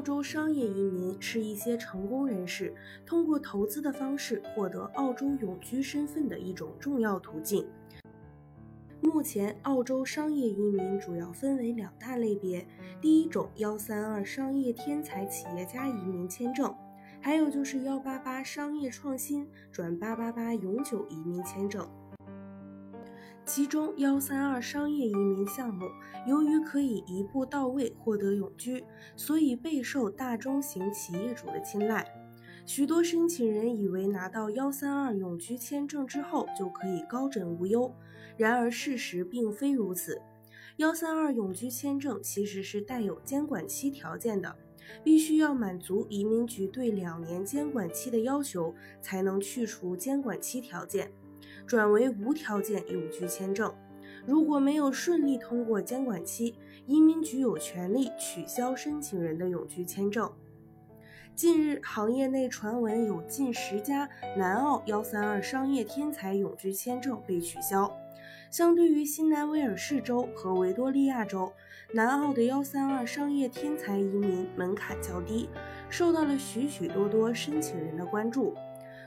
澳洲商业移民是一些成功人士通过投资的方式获得澳洲永居身份的一种重要途径。目前，澳洲商业移民主要分为两大类别：第一种幺三二商业天才企业家移民签证，还有就是幺八八商业创新转八八八永久移民签证。其中幺三二商业移民项目，由于可以一步到位获得永居，所以备受大中型企业主的青睐。许多申请人以为拿到幺三二永居签证之后就可以高枕无忧，然而事实并非如此。幺三二永居签证其实是带有监管期条件的，必须要满足移民局对两年监管期的要求，才能去除监管期条件。转为无条件永居签证，如果没有顺利通过监管期，移民局有权利取消申请人的永居签证。近日，行业内传闻有近十家南澳幺三二商业天才永居签证被取消。相对于新南威尔士州和维多利亚州，南澳的幺三二商业天才移民门槛较低，受到了许许多多申请人的关注。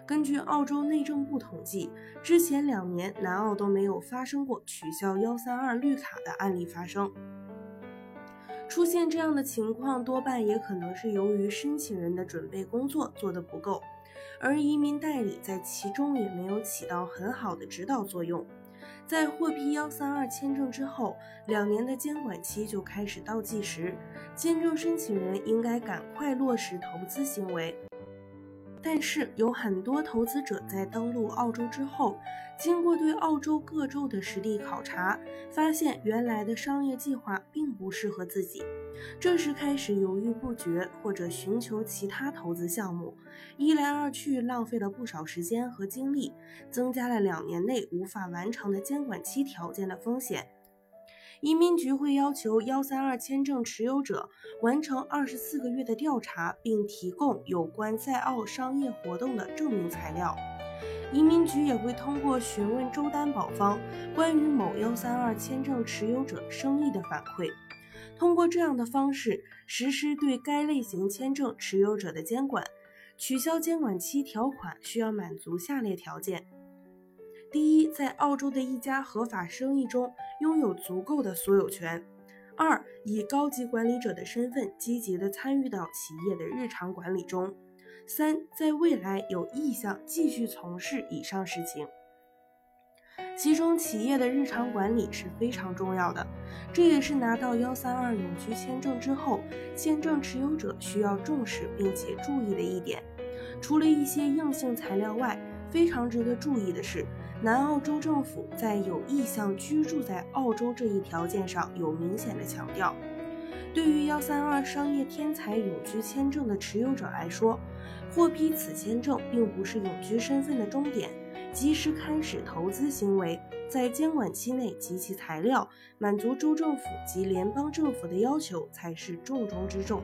根据澳洲内政部统计，之前两年南澳都没有发生过取消幺三二绿卡的案例发生。出现这样的情况，多半也可能是由于申请人的准备工作做得不够，而移民代理在其中也没有起到很好的指导作用。在获批幺三二签证之后，两年的监管期就开始倒计时，签证申请人应该赶快落实投资行为。但是有很多投资者在登陆澳洲之后，经过对澳洲各州的实地考察，发现原来的商业计划并不适合自己，这时开始犹豫不决，或者寻求其他投资项目，一来二去浪费了不少时间和精力，增加了两年内无法完成的监管期条件的风险。移民局会要求幺三二签证持有者完成二十四个月的调查，并提供有关在澳商业活动的证明材料。移民局也会通过询问州担保方关于某幺三二签证持有者生意的反馈，通过这样的方式实施对该类型签证持有者的监管。取消监管期条款需要满足下列条件。第一，在澳洲的一家合法生意中拥有足够的所有权；二，以高级管理者的身份积极地参与到企业的日常管理中；三，在未来有意向继续从事以上事情。其中，企业的日常管理是非常重要的，这也是拿到幺三二永居签证之后，签证持有者需要重视并且注意的一点。除了一些硬性材料外，非常值得注意的是，南澳州政府在有意向居住在澳洲这一条件上有明显的强调。对于幺三二商业天才永居签证的持有者来说，获批此签证并不是永居身份的终点，及时开始投资行为，在监管期内集齐材料，满足州政府及联邦政府的要求才是重中之重。